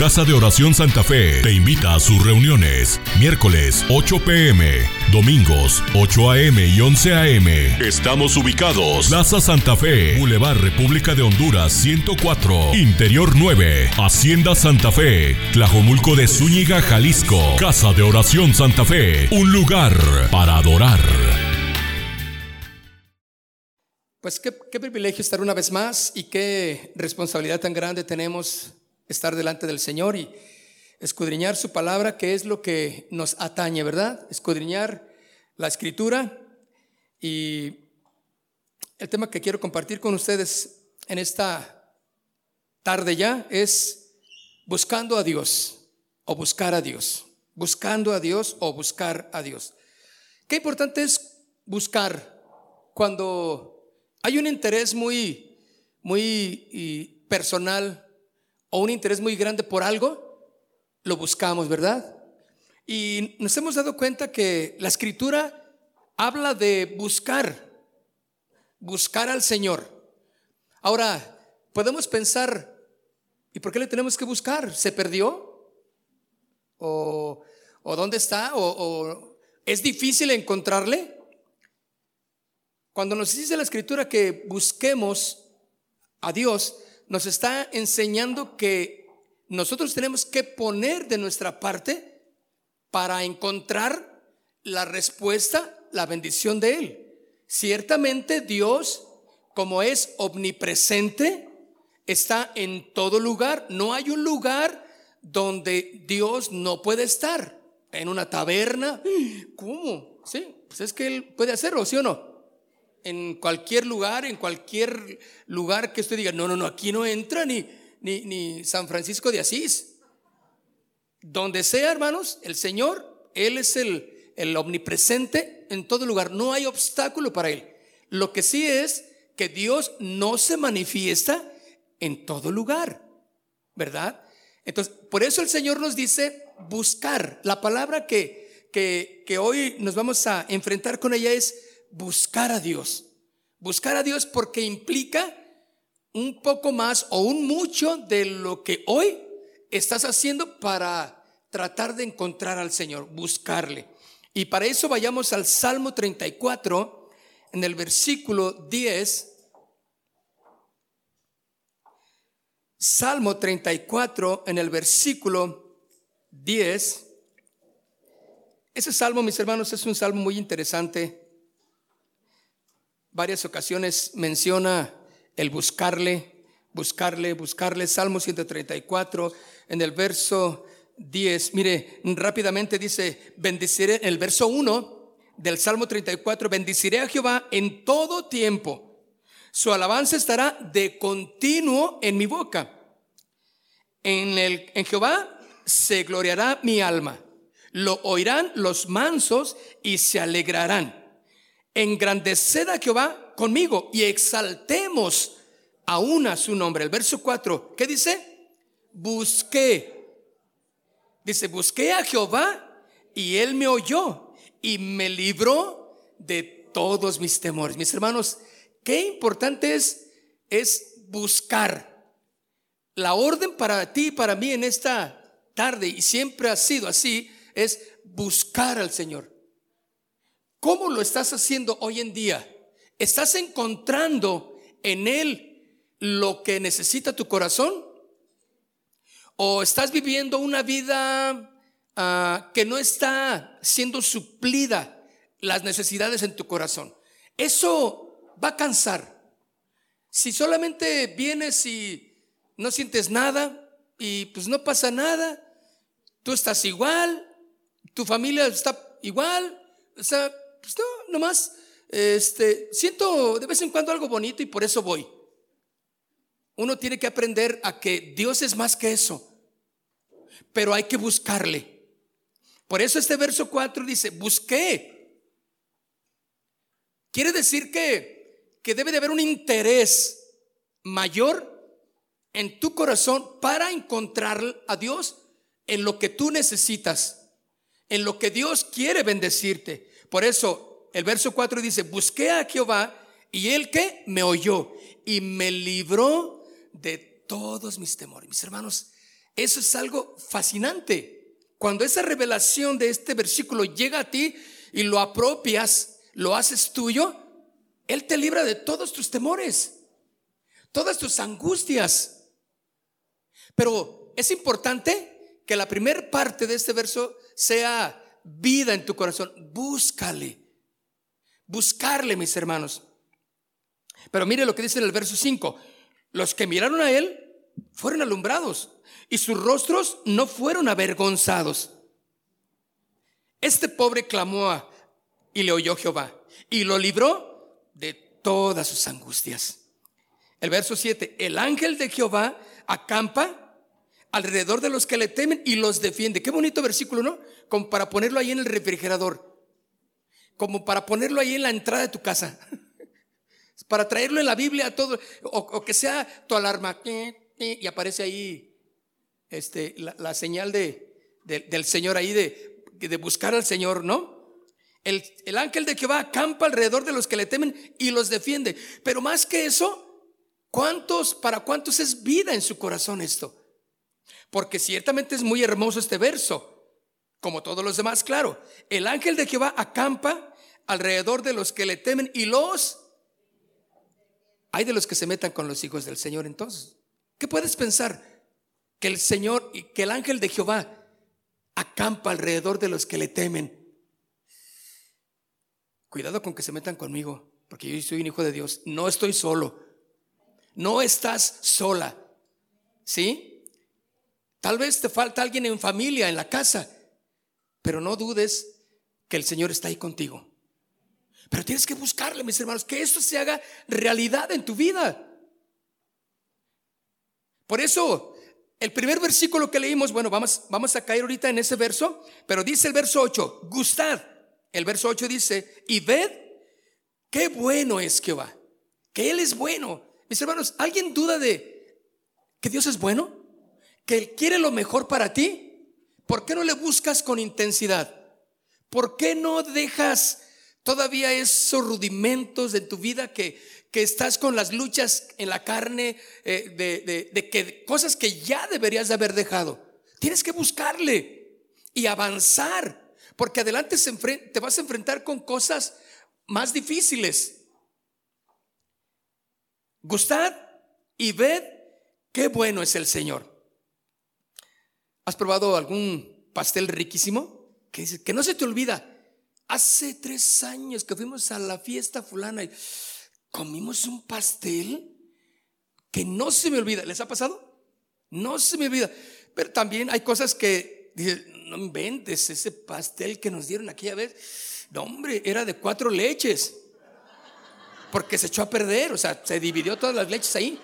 Casa de Oración Santa Fe te invita a sus reuniones. Miércoles 8 pm, domingos 8 am y 11 am. Estamos ubicados. Plaza Santa Fe, Boulevard República de Honduras 104, Interior 9, Hacienda Santa Fe, Tlajomulco de Zúñiga, Jalisco. Casa de Oración Santa Fe, un lugar para adorar. Pues qué, qué, privilegio estar una vez más y qué responsabilidad tan grande tenemos estar delante del Señor y escudriñar su palabra, que es lo que nos atañe, ¿verdad? Escudriñar la escritura y el tema que quiero compartir con ustedes en esta tarde ya es buscando a Dios o buscar a Dios, buscando a Dios o buscar a Dios. Qué importante es buscar cuando hay un interés muy, muy personal o un interés muy grande por algo, lo buscamos, ¿verdad? Y nos hemos dado cuenta que la escritura habla de buscar, buscar al Señor. Ahora, podemos pensar, ¿y por qué le tenemos que buscar? ¿Se perdió? ¿O, o dónde está? ¿O, ¿O es difícil encontrarle? Cuando nos dice la escritura que busquemos a Dios, nos está enseñando que nosotros tenemos que poner de nuestra parte para encontrar la respuesta, la bendición de Él. Ciertamente Dios, como es omnipresente, está en todo lugar. No hay un lugar donde Dios no puede estar. En una taberna. ¿Cómo? Sí, pues es que Él puede hacerlo, ¿sí o no? En cualquier lugar, en cualquier lugar que usted diga, no, no, no, aquí no entra ni, ni, ni San Francisco de Asís. Donde sea, hermanos, el Señor, Él es el, el omnipresente en todo lugar. No hay obstáculo para Él. Lo que sí es que Dios no se manifiesta en todo lugar, ¿verdad? Entonces, por eso el Señor nos dice buscar. La palabra que, que, que hoy nos vamos a enfrentar con ella es buscar a Dios. Buscar a Dios porque implica un poco más o un mucho de lo que hoy estás haciendo para tratar de encontrar al Señor, buscarle. Y para eso vayamos al Salmo 34, en el versículo 10. Salmo 34, en el versículo 10. Ese salmo, mis hermanos, es un salmo muy interesante varias ocasiones menciona el buscarle, buscarle, buscarle. Salmo 134, en el verso 10, mire, rápidamente dice, bendeciré, en el verso 1 del Salmo 34, bendiciré a Jehová en todo tiempo. Su alabanza estará de continuo en mi boca. En, el, en Jehová se gloriará mi alma. Lo oirán los mansos y se alegrarán engrandeced a Jehová conmigo y exaltemos aún a su nombre. El verso 4, ¿qué dice? Busqué. Dice, busqué a Jehová y él me oyó y me libró de todos mis temores. Mis hermanos, qué importante es es buscar. La orden para ti y para mí en esta tarde y siempre ha sido así es buscar al Señor. ¿Cómo lo estás haciendo hoy en día? ¿Estás encontrando en Él lo que necesita tu corazón? ¿O estás viviendo una vida ah, que no está siendo suplida las necesidades en tu corazón? Eso va a cansar. Si solamente vienes y no sientes nada y pues no pasa nada, tú estás igual, tu familia está igual, o sea, pues no, nomás, este, siento de vez en cuando algo bonito y por eso voy. Uno tiene que aprender a que Dios es más que eso, pero hay que buscarle. Por eso este verso 4 dice, busqué. Quiere decir que, que debe de haber un interés mayor en tu corazón para encontrar a Dios en lo que tú necesitas, en lo que Dios quiere bendecirte. Por eso el verso 4 dice, busqué a Jehová y él que me oyó y me libró de todos mis temores. Mis hermanos, Eso es algo fascinante. Cuando esa revelación de este versículo llega a ti y lo apropias, lo haces tuyo, Él te libra de todos tus temores, todas tus angustias. Pero es importante que la primera parte de este verso sea vida en tu corazón. Búscale. Buscarle, mis hermanos. Pero mire lo que dice en el verso 5. Los que miraron a él fueron alumbrados y sus rostros no fueron avergonzados. Este pobre clamó y le oyó Jehová y lo libró de todas sus angustias. El verso 7, el ángel de Jehová acampa alrededor de los que le temen y los defiende. Qué bonito versículo, ¿no? Como para ponerlo ahí en el refrigerador, como para ponerlo ahí en la entrada de tu casa, para traerlo en la Biblia a todo, o, que sea tu alarma y aparece ahí este, la, señal de, del Señor ahí de, de buscar al Señor, ¿no? El, el, ángel de Jehová acampa alrededor de los que le temen y los defiende. Pero más que eso, ¿cuántos, para cuántos es vida en su corazón esto? Porque ciertamente es muy hermoso este verso, como todos los demás, claro. El ángel de Jehová acampa alrededor de los que le temen y los... Hay de los que se metan con los hijos del Señor entonces. ¿Qué puedes pensar? Que el Señor y que el ángel de Jehová acampa alrededor de los que le temen. Cuidado con que se metan conmigo, porque yo soy un hijo de Dios. No estoy solo. No estás sola. ¿Sí? Tal vez te falta alguien en familia, en la casa, pero no dudes que el Señor está ahí contigo. Pero tienes que buscarle, mis hermanos, que esto se haga realidad en tu vida. Por eso, el primer versículo que leímos, bueno, vamos, vamos a caer ahorita en ese verso, pero dice el verso 8, gustad. El verso 8 dice, y ved qué bueno es Jehová, que Él es bueno. Mis hermanos, ¿alguien duda de que Dios es bueno? Que Él quiere lo mejor para ti, ¿por qué no le buscas con intensidad? ¿Por qué no dejas todavía esos rudimentos de tu vida que, que estás con las luchas en la carne eh, de, de, que cosas que ya deberías de haber dejado? Tienes que buscarle y avanzar, porque adelante se te vas a enfrentar con cosas más difíciles. Gustad y ved qué bueno es el Señor. ¿Has probado algún pastel riquísimo? Que, que no se te olvida. Hace tres años que fuimos a la fiesta fulana y comimos un pastel que no se me olvida. ¿Les ha pasado? No se me olvida. Pero también hay cosas que no inventes ese pastel que nos dieron aquella vez. No, hombre, era de cuatro leches. Porque se echó a perder, o sea, se dividió todas las leches ahí.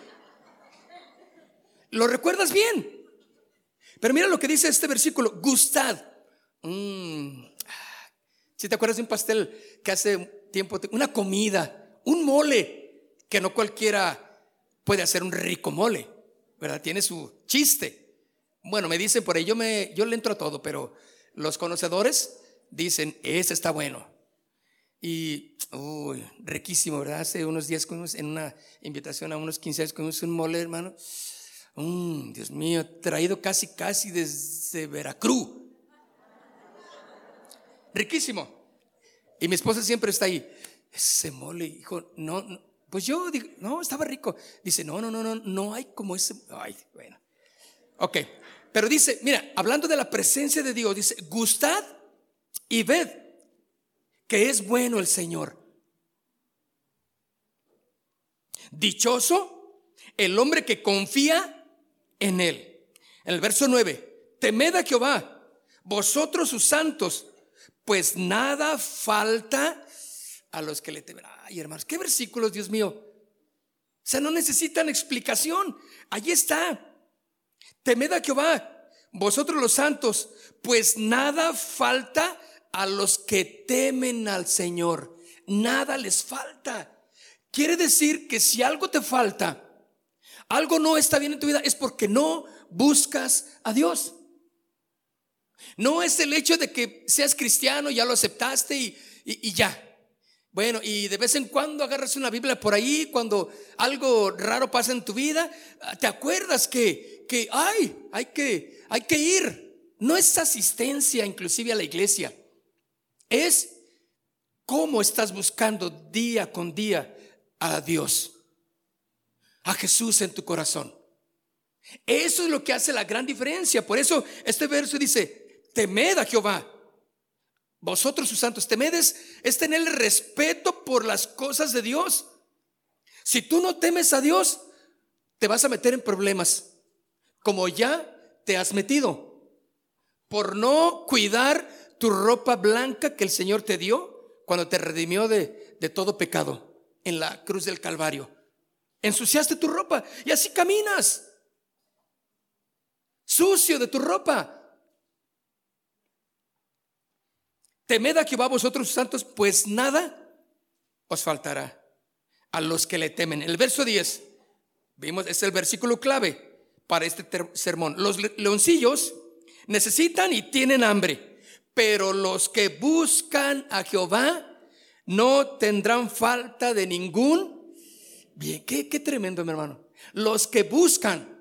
¿Lo recuerdas bien? Pero mira lo que dice este versículo, gustad. Mm. Si te acuerdas de un pastel que hace tiempo, una comida, un mole, que no cualquiera puede hacer un rico mole, ¿verdad? Tiene su chiste. Bueno, me dicen por ahí, yo, me, yo le entro a todo, pero los conocedores dicen, ese está bueno. Y, uy, riquísimo, ¿verdad? Hace unos días en una invitación a unos 15 años comimos un mole, hermano. Mm, Dios mío, traído casi, casi desde Veracruz. Riquísimo. Y mi esposa siempre está ahí. Ese mole, hijo, no, no. Pues yo digo, no, estaba rico. Dice, no, no, no, no, no hay como ese. Ay, bueno. Ok. Pero dice, mira, hablando de la presencia de Dios, dice, gustad y ved que es bueno el Señor. Dichoso el hombre que confía en él. En el verso 9, temed a Jehová, vosotros sus santos, pues nada falta a los que le temen. Ay, hermanos, qué versículos, Dios mío. O sea, no necesitan explicación. Allí está. Temed a Jehová, vosotros los santos, pues nada falta a los que temen al Señor. Nada les falta. Quiere decir que si algo te falta, algo no está bien en tu vida, es porque no buscas a Dios. No es el hecho de que seas cristiano, ya lo aceptaste y, ya. Bueno, y de vez en cuando agarras una Biblia por ahí, cuando algo raro pasa en tu vida, te acuerdas que, que ay, hay que, hay que ir. No es asistencia inclusive a la iglesia, es cómo estás buscando día con día a Dios, a Jesús en tu corazón. Eso es lo que hace la gran diferencia. Por eso este verso dice, temed a Jehová vosotros sus santos, temedes es tener respeto por las cosas de Dios. Si tú no temes a Dios, te vas a meter en problemas, como ya te has metido, por no cuidar tu ropa blanca que el Señor te dio cuando te redimió de, de todo pecado en la cruz del Calvario. Ensuciaste tu ropa y así caminas, sucio de tu ropa. Temed a Jehová vosotros santos, pues nada os faltará a los que le temen. El verso 10, vimos, es el versículo clave para este sermón. Los leoncillos necesitan y tienen hambre, pero los que buscan a Jehová no tendrán falta de ningún bien. Qué, tremendo, mi hermano. Los que buscan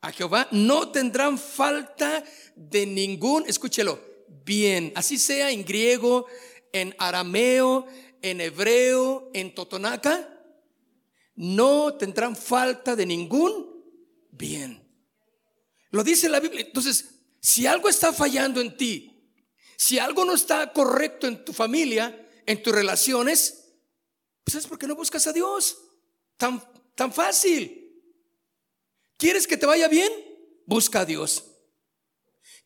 a Jehová no tendrán falta de ningún, escúchelo, bien, así sea en griego, en arameo, en hebreo, en totonaca, no tendrán falta de ningún bien. Lo dice la Biblia. Entonces, si algo está fallando en ti, si algo no está correcto en tu familia, en tus relaciones, pues es porque no buscas a Dios. Tan, tan fácil. ¿Quieres que te vaya bien? Busca a Dios.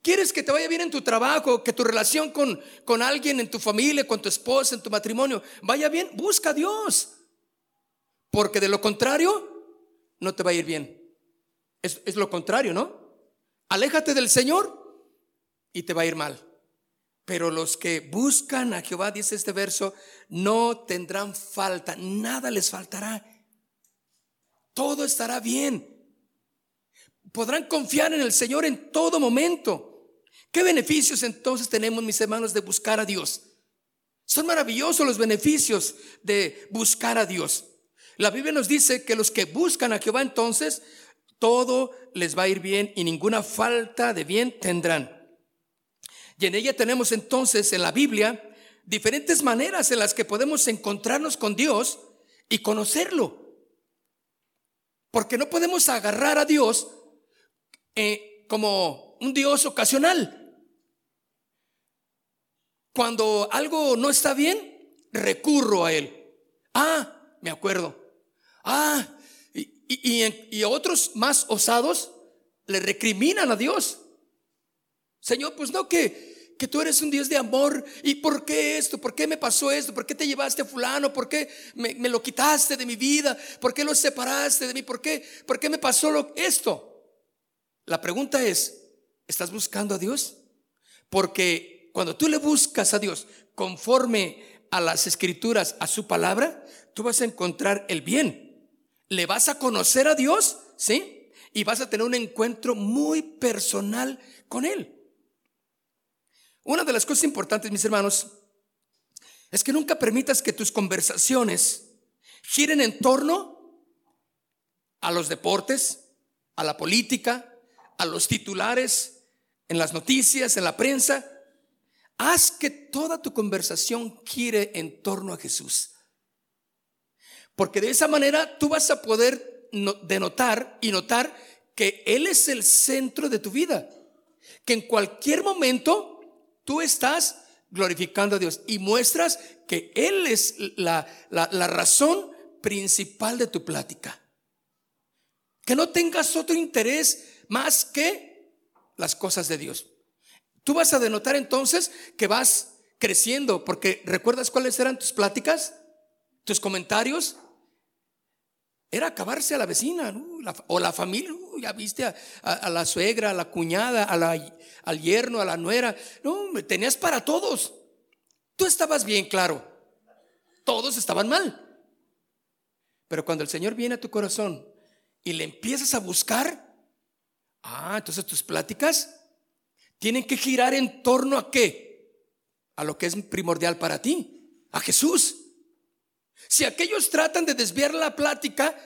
¿Quieres que te vaya bien en tu trabajo, que tu relación con, con alguien en tu familia, con tu esposa, en tu matrimonio, vaya bien? Busca a Dios. Porque de lo contrario, no te va a ir bien. Es, es lo contrario, ¿no? Aléjate del Señor y te va a ir mal. Pero los que buscan a Jehová, dice este verso, no tendrán falta, nada les faltará. Todo estará bien. Podrán confiar en el Señor en todo momento. ¿Qué beneficios entonces tenemos, mis hermanos, de buscar a Dios? Son maravillosos los beneficios de buscar a Dios. La Biblia nos dice que los que buscan a Jehová entonces, todo les va a ir bien y ninguna falta de bien tendrán. Y en ella tenemos entonces en la Biblia diferentes maneras en las que podemos encontrarnos con Dios y conocerlo. Porque no podemos agarrar a Dios eh, como un Dios ocasional. Cuando algo no está bien, recurro a Él. Ah, me acuerdo. Ah, y, y, otros más osados le recriminan a Dios. Señor, pues no que, que tú eres un Dios de amor. ¿Y por qué esto? ¿Por qué me pasó esto? ¿Por qué te llevaste a fulano? ¿Por qué me, me lo quitaste de mi vida? ¿Por qué lo separaste de mí? ¿Por qué, por qué me pasó lo, esto? La pregunta es, ¿estás buscando a Dios? Porque cuando tú le buscas a Dios conforme a las escrituras, a su palabra, tú vas a encontrar el bien. Le vas a conocer a Dios, ¿sí? Y vas a tener un encuentro muy personal con Él. Una de las cosas importantes, mis hermanos, es que nunca permitas que tus conversaciones giren en torno a los deportes, a la política, a los titulares, en las noticias, en la prensa, Haz que toda tu conversación gire en torno a Jesús. Porque de esa manera tú vas a poder denotar y notar que Él es el centro de tu vida. Que en cualquier momento tú estás glorificando a Dios y muestras que Él es la, la razón principal de tu plática. Que no tengas otro interés más que las cosas de Dios. Tú vas a denotar entonces que vas creciendo, porque ¿recuerdas cuáles eran tus pláticas? ¿Tus comentarios? Era acabarse a la vecina o la familia. ya viste a, la suegra, a la cuñada, al yerno, a la nuera. No, tenías para todos. Tú estabas bien, claro. Todos estaban mal. Pero cuando el Señor viene a tu corazón y le empiezas a buscar, ah, entonces tus pláticas tienen que girar en torno a qué? A lo que es primordial para ti, a Jesús. Si aquellos tratan de desviar la plática,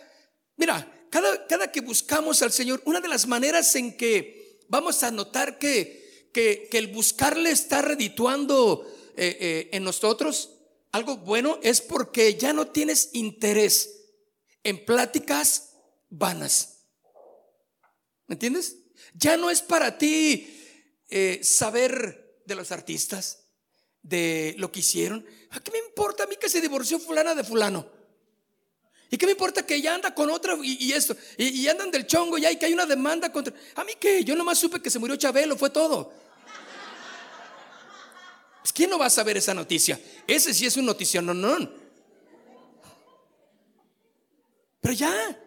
mira, cada, cada que buscamos al Señor, una de las maneras en que vamos a notar que, que, el buscarle está redituando eh, eh, en nosotros algo bueno es porque ya no tienes interés en pláticas vanas. ¿Me entiendes? Ya no es para ti eh, saber de los artistas, de lo que hicieron. ¿A qué me importa a mí que se divorció fulana de fulano? ¿Y qué me importa que ella anda con otra y, esto? Y, andan del chongo ya y que hay una demanda contra... ¿A mí qué? Yo nomás supe que se murió Chabelo, fue todo. Pues, ¿Quién no va a saber esa noticia? Ese sí es un notición, no, no. Pero ya.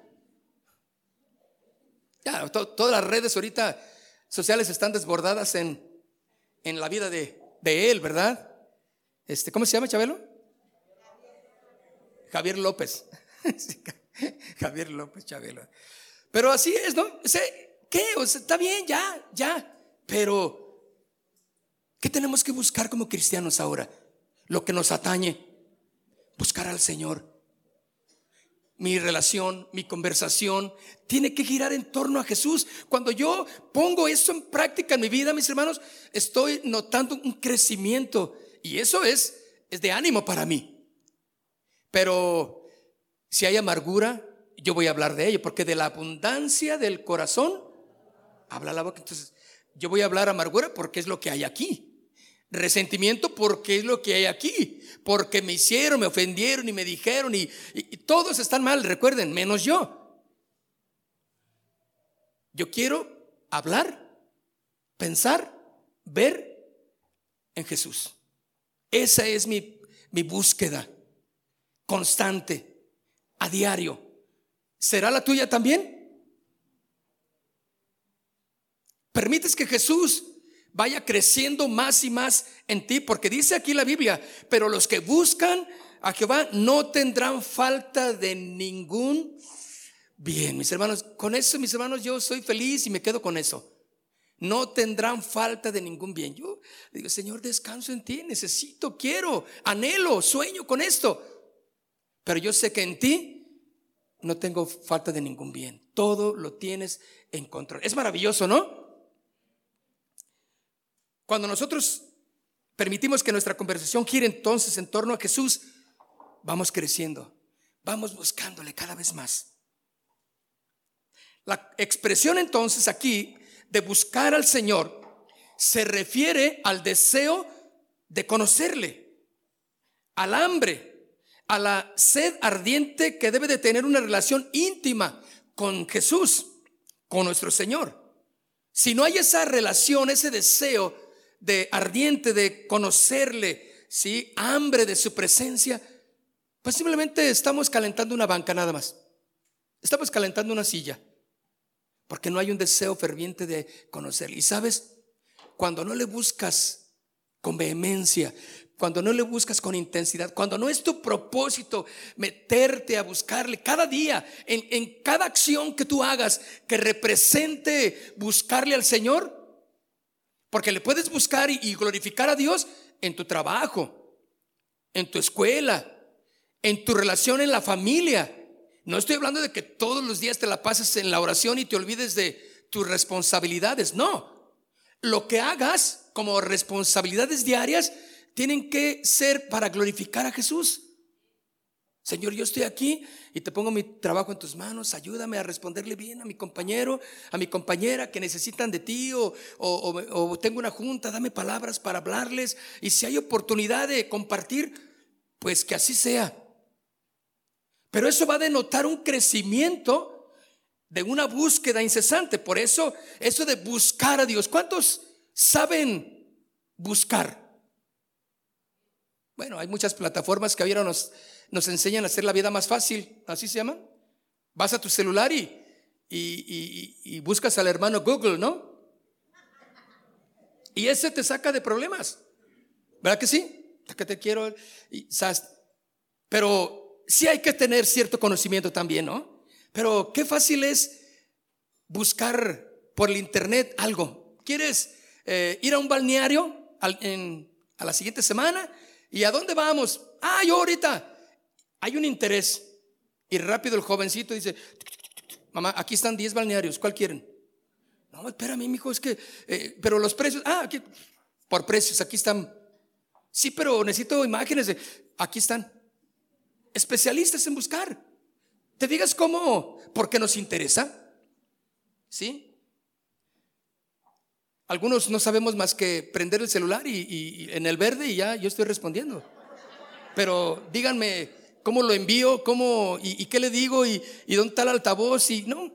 Ya, todas las redes ahorita sociales están desbordadas en, en la vida de, de él, ¿verdad? Este, ¿Cómo se llama Chabelo? Javier López. Javier López Chabelo. Pero así es, ¿no? ¿Qué? Está bien, ya, ya. Pero, ¿qué tenemos que buscar como cristianos ahora? Lo que nos atañe. Buscar al Señor mi relación, mi conversación, tiene que girar en torno a Jesús. Cuando yo pongo eso en práctica en mi vida, mis hermanos, estoy notando un crecimiento y eso es, es de ánimo para mí. Pero si hay amargura, yo voy a hablar de ello, porque de la abundancia del corazón habla la boca. Entonces, yo voy a hablar amargura porque es lo que hay aquí. Resentimiento porque es lo que hay aquí, porque me hicieron, me ofendieron y me dijeron y, todos están mal, recuerden, menos yo. Yo quiero hablar, pensar, ver en Jesús. Esa es mi, mi búsqueda constante, a diario. ¿Será la tuya también? ¿Permites que Jesús vaya creciendo más y más en ti, porque dice aquí la Biblia, pero los que buscan a Jehová no tendrán falta de ningún bien. Mis hermanos, con eso, mis hermanos, yo soy feliz y me quedo con eso. No tendrán falta de ningún bien. Yo digo, Señor, descanso en ti, necesito, quiero, anhelo, sueño con esto. Pero yo sé que en ti no tengo falta de ningún bien. Todo lo tienes en control. Es maravilloso, ¿no? Cuando nosotros permitimos que nuestra conversación gire entonces en torno a Jesús, vamos creciendo, vamos buscándole cada vez más. La expresión entonces aquí de buscar al Señor se refiere al deseo de conocerle, al hambre, a la sed ardiente que debe de tener una relación íntima con Jesús, con nuestro Señor. Si no hay esa relación, ese deseo, de ardiente de conocerle, ¿sí? hambre de su presencia, pues simplemente estamos calentando una banca nada más. Estamos calentando una silla, porque no hay un deseo ferviente de conocerle. Y sabes, cuando no le buscas con vehemencia, cuando no le buscas con intensidad, cuando no es tu propósito meterte a buscarle cada día, en, en cada acción que tú hagas que represente buscarle al Señor, porque le puedes buscar y, glorificar a Dios en tu trabajo, en tu escuela, en tu relación en la familia. No estoy hablando de que todos los días te la pases en la oración y te olvides de tus responsabilidades. No. Lo que hagas como responsabilidades diarias tienen que ser para glorificar a Jesús. Señor, yo estoy aquí y te pongo mi trabajo en tus manos, ayúdame a responderle bien a mi compañero, a mi compañera que necesitan de ti o, o, tengo una junta, dame palabras para hablarles y si hay oportunidad de compartir, pues que así sea. Pero eso va a denotar un crecimiento de una búsqueda incesante. Por eso, eso de buscar a Dios. ¿Cuántos saben buscar? Bueno, hay muchas plataformas que ahora nos nos enseñan a hacer la vida más fácil, así se llama. Vas a tu celular y, y, buscas al hermano Google, ¿no? Y ese te saca de problemas, ¿verdad que sí? Que te quiero, pero sí hay que tener cierto conocimiento también, ¿no? Pero qué fácil es buscar por el internet algo. ¿Quieres eh, ir a un balneario a la siguiente semana? ¿Y a dónde vamos? Ah, yo ahorita hay un interés. Y rápido el jovencito dice, mamá, aquí están 10 balnearios, ¿cuál quieren? No, espérame, hijo, es que, eh, pero los precios, ah, aquí, por precios, aquí están. Sí, pero necesito imágenes de, aquí están. Especialistas en buscar. ¿Te digas cómo? Porque nos interesa. ¿Sí? Algunos no sabemos más que prender el celular y, en el verde y ya yo estoy respondiendo. Pero díganme cómo lo envío, cómo y, qué le digo y, dónde está el altavoz y no,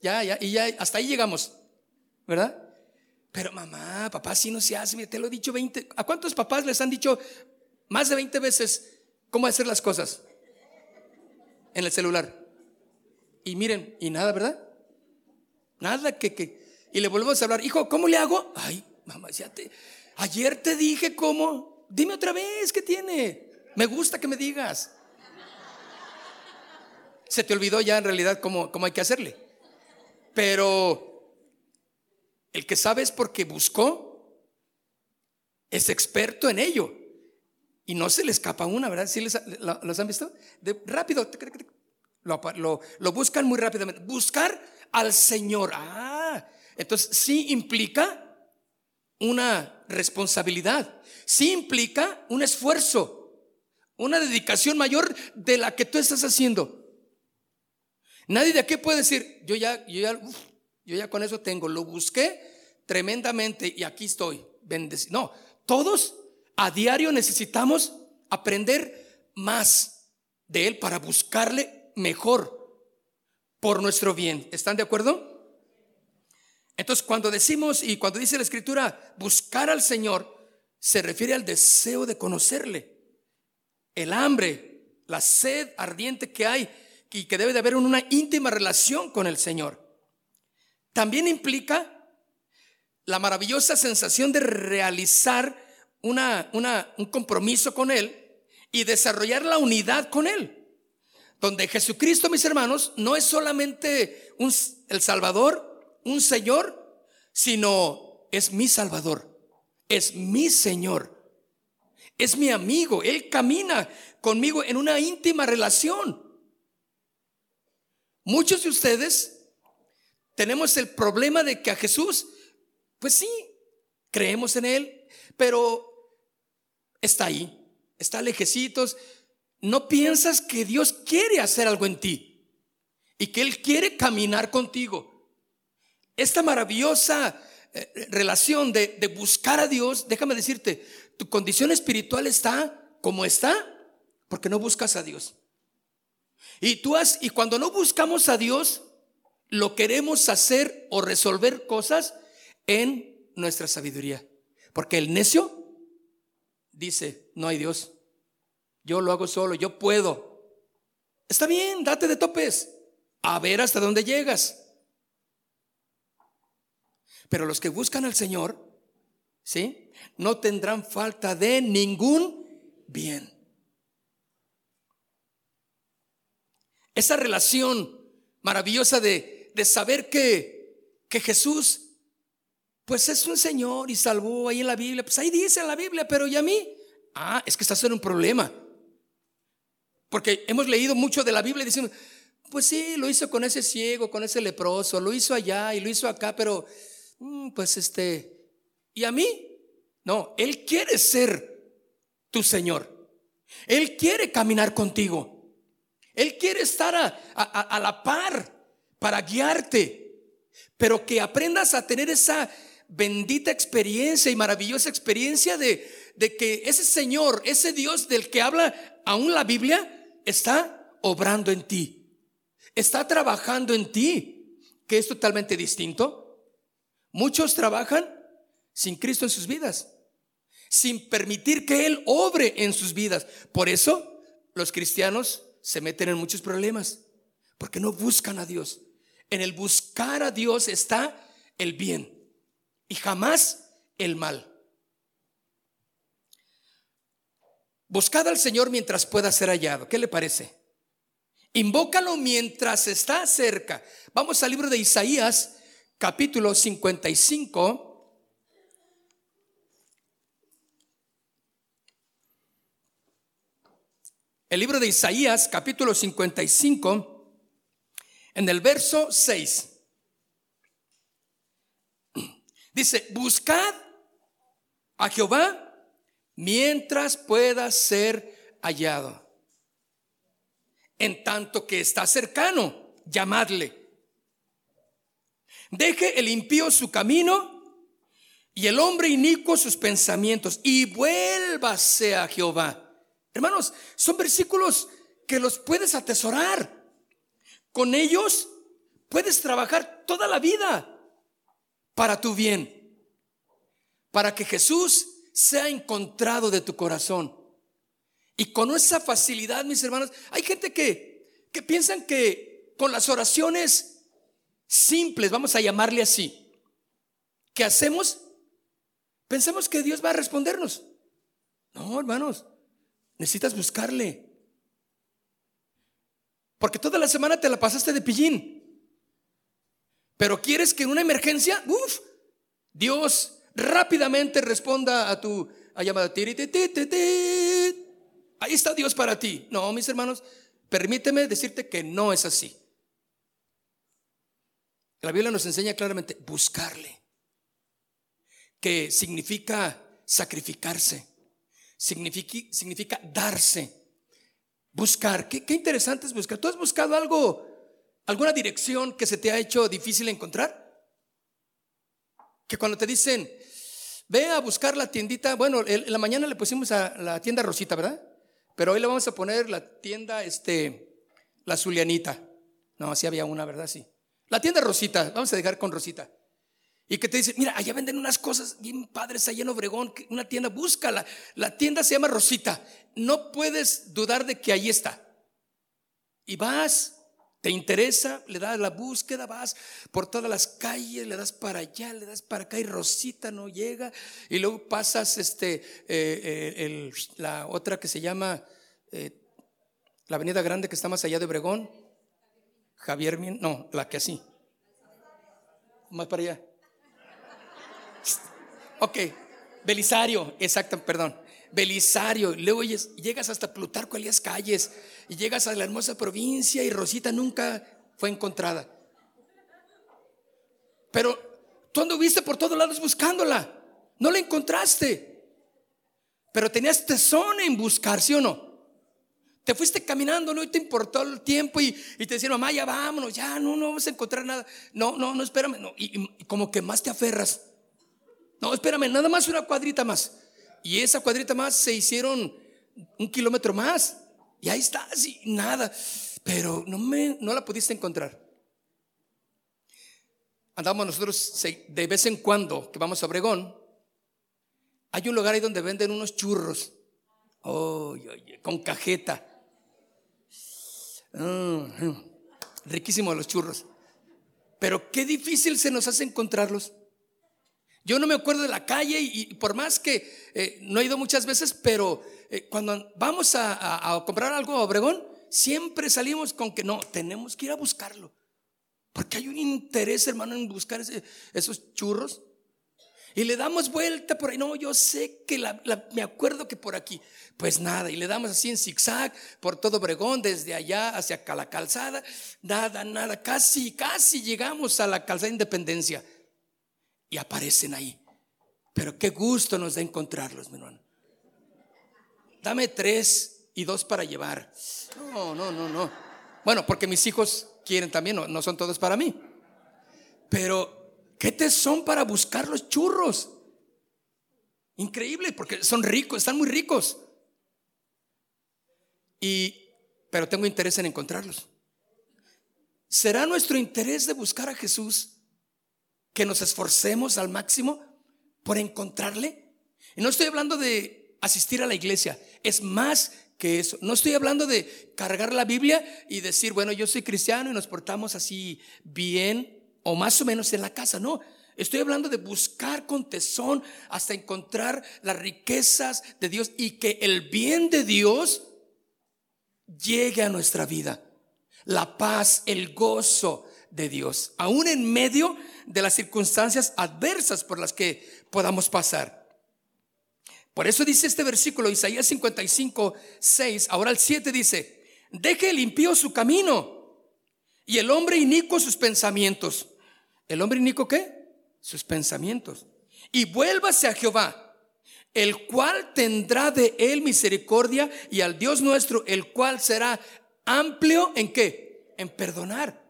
ya, ya, y ya, hasta ahí llegamos, ¿verdad? Pero mamá, papá, si no se hace, te lo he dicho 20. ¿A cuántos papás les han dicho más de 20 veces cómo hacer las cosas? En el celular. Y miren, y nada, ¿verdad? Nada que, que. Y le volvemos a hablar, hijo, ¿cómo le hago? Ay, mamá, ya te. Ayer te dije cómo. Dime otra vez, ¿qué tiene? Me gusta que me digas. Se te olvidó ya en realidad cómo, cómo hay que hacerle. Pero el que sabe es porque buscó, es experto en ello. Y no se le escapa una, ¿verdad? ¿Sí les, ¿Los han visto? Rápido, lo, lo, buscan muy rápidamente. Buscar al Señor. Ah, entonces sí implica una responsabilidad, sí implica un esfuerzo, una dedicación mayor de la que tú estás haciendo. Nadie de aquí puede decir, yo ya, yo ya, yo ya con eso tengo, lo busqué tremendamente y aquí estoy, bendecido. No, todos a diario necesitamos aprender más de Él para buscarle mejor por nuestro bien. ¿Están de acuerdo? Entonces, cuando decimos y cuando dice la Escritura buscar al Señor, se refiere al deseo de conocerle, el hambre, la sed ardiente que hay y que debe de haber una íntima relación con el Señor. También implica la maravillosa sensación de realizar una, un compromiso con Él y desarrollar la unidad con Él. Donde Jesucristo, mis hermanos, no es solamente un, el Salvador, un Señor, sino es mi Salvador, es mi Señor, es mi amigo. Él camina conmigo en una íntima relación. Muchos de ustedes tenemos el problema de que a Jesús, pues sí, creemos en Él, pero está ahí, está lejecitos. No piensas que Dios quiere hacer algo en ti y que Él quiere caminar contigo. Esta maravillosa eh, relación de, de buscar a Dios, déjame decirte, tu condición espiritual está como está porque no buscas a Dios. Y tú has, y cuando no buscamos a Dios, lo queremos hacer o resolver cosas en nuestra sabiduría. Porque el necio dice, no hay Dios. Yo lo hago solo, yo puedo. Está bien, date de topes. A ver hasta dónde llegas. Pero los que buscan al Señor, ¿sí? No tendrán falta de ningún bien. Esa relación maravillosa de, de saber que, que Jesús pues es un Señor y salvó ahí en la Biblia. Pues ahí dice en la Biblia, pero ¿y a mí? Ah, es que estás en un problema. Porque hemos leído mucho de la Biblia y decimos, pues sí, lo hizo con ese ciego, con ese leproso, lo hizo allá y lo hizo acá, pero mm, pues este, ¿y a mí? No, Él quiere ser tu Señor. Él quiere caminar contigo. Él quiere estar a, a la par para guiarte, pero que aprendas a tener esa bendita experiencia y maravillosa experiencia de, de que ese Señor, ese Dios del que habla aún la Biblia, está obrando en ti, está trabajando en ti, que es totalmente distinto. Muchos trabajan sin Cristo en sus vidas, sin permitir que Él obre en sus vidas. Por eso los cristianos se meten en muchos problemas, porque no buscan a Dios. En el buscar a Dios está el bien y jamás el mal. Buscad al Señor mientras pueda ser hallado. ¿Qué le parece? Invócalo mientras está cerca. Vamos al libro de Isaías, capítulo 55. el libro de Isaías, capítulo 55, en el verso 6. Dice, buscad a Jehová mientras pueda ser hallado. En tanto que está cercano, llamadle. Deje el impío su camino y el hombre inicuo sus pensamientos y vuélvase a Jehová Hermanos, son versículos que los puedes atesorar. Con ellos puedes trabajar toda la vida para tu bien, para que Jesús sea encontrado de tu corazón. Y con esa facilidad, mis hermanos, hay gente que, que piensan que con las oraciones simples, vamos a llamarle así, que hacemos, pensamos que Dios va a respondernos. No, hermanos, Necesitas buscarle. Porque toda la semana te la pasaste de pillín. Pero quieres que en una emergencia, uff, Dios rápidamente responda a tu llamada. Ahí está Dios para ti. No, mis hermanos, permíteme decirte que no es así. La Biblia nos enseña claramente buscarle, que significa sacrificarse significa, significa darse, buscar. ¿Qué, qué interesante es buscar. ¿Tú has buscado algo, alguna dirección que se te ha hecho difícil encontrar? Que cuando te dicen, ve a buscar la tiendita, bueno, en la mañana le pusimos a la tienda Rosita, ¿verdad? Pero hoy le vamos a poner la tienda, este, la Zulianita. No, así había una, ¿verdad? Sí. La tienda Rosita, vamos a dejar con Rosita. Y que te dice, mira, allá venden unas cosas bien padres allá en Obregón, una tienda, búscala. La tienda se llama Rosita. No puedes dudar de que ahí está. Y vas, te interesa, le das la búsqueda, vas por todas las calles, le das para allá, le das para acá y Rosita no llega. Y luego pasas este, eh, eh, la otra que se llama eh, la Avenida Grande que está más allá de Obregón. Javier, no, la que así. Más para allá. Ok, Belisario, exacto, perdón. Belisario, luego llegas hasta Plutarco Elías Calles y llegas a la hermosa provincia y Rosita nunca fue encontrada. Pero tú anduviste por todos lados buscándola, no la encontraste, pero tenías tesón en buscar, ¿sí o no? Te fuiste caminando, no y te importó el tiempo y, te decían, mamá, ya vámonos, ya no, no vamos a encontrar nada. No, no, no, espérame. No. y como que más te aferras. No, espérame, nada más una cuadrita más. Y esa cuadrita más se hicieron un kilómetro más. Y ahí está, así, nada. Pero no, me, no la pudiste encontrar. Andamos nosotros de vez en cuando que vamos a Obregón. Hay un lugar ahí donde venden unos churros. Oh, con cajeta. Mm, mm. riquísimos los churros. Pero qué difícil se nos hace encontrarlos. Yo no me acuerdo de la calle y, por más que eh, no he ido muchas veces, pero eh, cuando vamos a, comprar algo a Obregón, siempre salimos con que no, tenemos que ir a buscarlo. Porque hay un interés, hermano, en buscar esos churros. Y le damos vuelta por ahí. No, yo sé que me acuerdo que por aquí. Pues nada, y le damos así en zigzag por todo Obregón, desde allá hacia la calzada. Nada, nada. Casi, casi llegamos a la calzada de Independencia y aparecen ahí. Pero qué gusto nos da encontrarlos, mi hermano. Dame tres y dos para llevar. No, no, no, no. Bueno, porque mis hijos quieren también, no, no son todos para mí. Pero, ¿qué te son para buscar los churros? Increíble, porque son ricos, están muy ricos. Y, pero tengo interés en encontrarlos. ¿Será nuestro interés de buscar a Jesús que nos esforcemos al máximo por encontrarle. Y no estoy hablando de asistir a la iglesia, es más que eso. No estoy hablando de cargar la Biblia y decir, bueno, yo soy cristiano y nos portamos así bien o más o menos en la casa, no. Estoy hablando de buscar con tesón hasta encontrar las riquezas de Dios y que el bien de Dios llegue a nuestra vida. La paz, el gozo de Dios, aún en medio de las circunstancias adversas por las que podamos pasar. Por eso dice este versículo, Isaías 55, 6, ahora el 7 dice, deje el impío su camino y el hombre inico sus pensamientos. ¿El hombre inico qué? Sus pensamientos. Y vuélvase a Jehová, el cual tendrá de él misericordia y al Dios nuestro, el cual será amplio en qué? En perdonar.